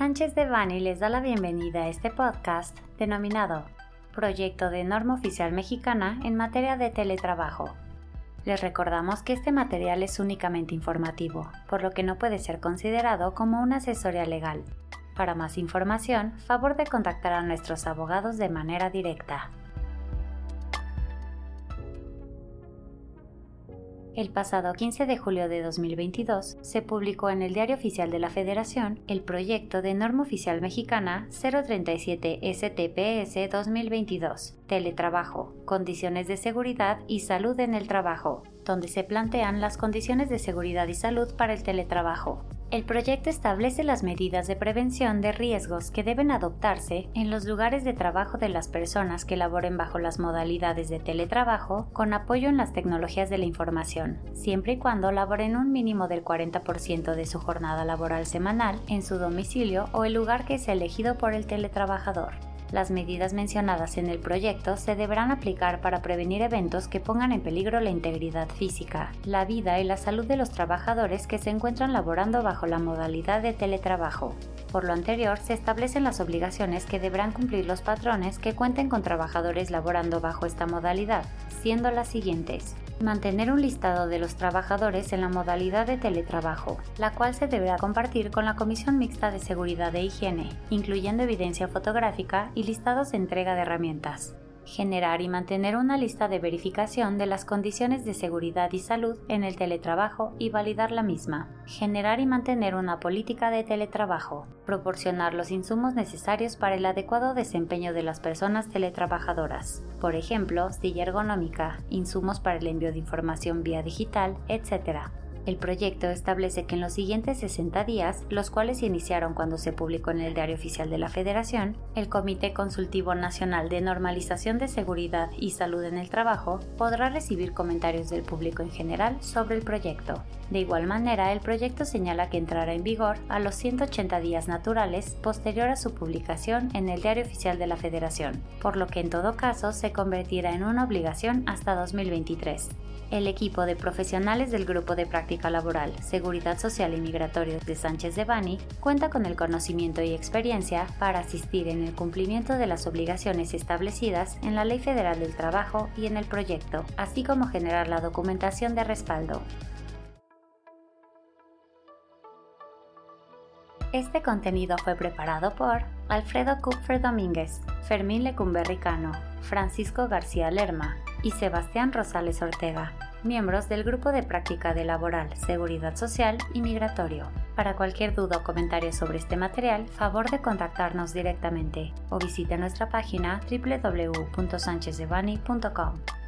Sánchez de Bani les da la bienvenida a este podcast denominado Proyecto de Norma Oficial Mexicana en materia de teletrabajo. Les recordamos que este material es únicamente informativo, por lo que no puede ser considerado como una asesoría legal. Para más información, favor de contactar a nuestros abogados de manera directa. El pasado 15 de julio de 2022 se publicó en el Diario Oficial de la Federación el proyecto de norma oficial mexicana 037 STPS 2022, Teletrabajo, Condiciones de Seguridad y Salud en el Trabajo, donde se plantean las condiciones de seguridad y salud para el teletrabajo, el proyecto establece las medidas de prevención de riesgos que deben adoptarse en los lugares de trabajo de las personas que laboren bajo las modalidades de teletrabajo con apoyo en las tecnologías de la información, siempre y cuando laboren un mínimo del 40% de su jornada laboral semanal en su domicilio o el lugar que es elegido por el teletrabajador. Las medidas mencionadas en el proyecto se deberán aplicar para prevenir eventos que pongan en peligro la integridad física, la vida y la salud de los trabajadores que se encuentran laborando bajo la modalidad de teletrabajo. Por lo anterior, se establecen las obligaciones que deberán cumplir los patrones que cuenten con trabajadores laborando bajo esta modalidad, siendo las siguientes mantener un listado de los trabajadores en la modalidad de teletrabajo, la cual se deberá compartir con la Comisión Mixta de Seguridad e Higiene, incluyendo evidencia fotográfica y listados de entrega de herramientas generar y mantener una lista de verificación de las condiciones de seguridad y salud en el teletrabajo y validar la misma, generar y mantener una política de teletrabajo, proporcionar los insumos necesarios para el adecuado desempeño de las personas teletrabajadoras, por ejemplo, silla ergonómica, insumos para el envío de información vía digital, etc., el proyecto establece que en los siguientes 60 días, los cuales se iniciaron cuando se publicó en el Diario Oficial de la Federación, el Comité Consultivo Nacional de Normalización de Seguridad y Salud en el Trabajo podrá recibir comentarios del público en general sobre el proyecto. De igual manera, el proyecto señala que entrará en vigor a los 180 días naturales posterior a su publicación en el Diario Oficial de la Federación, por lo que en todo caso se convertirá en una obligación hasta 2023 el equipo de profesionales del Grupo de Práctica Laboral, Seguridad Social y Migratorio de Sánchez de Bani cuenta con el conocimiento y experiencia para asistir en el cumplimiento de las obligaciones establecidas en la Ley Federal del Trabajo y en el proyecto, así como generar la documentación de respaldo. Este contenido fue preparado por Alfredo Kupfer Domínguez, Fermín Lecumberricano, Francisco García Lerma, y Sebastián Rosales Ortega, miembros del Grupo de Práctica de Laboral, Seguridad Social y Migratorio. Para cualquier duda o comentario sobre este material, favor de contactarnos directamente o visite nuestra página www.sanchezdevani.com.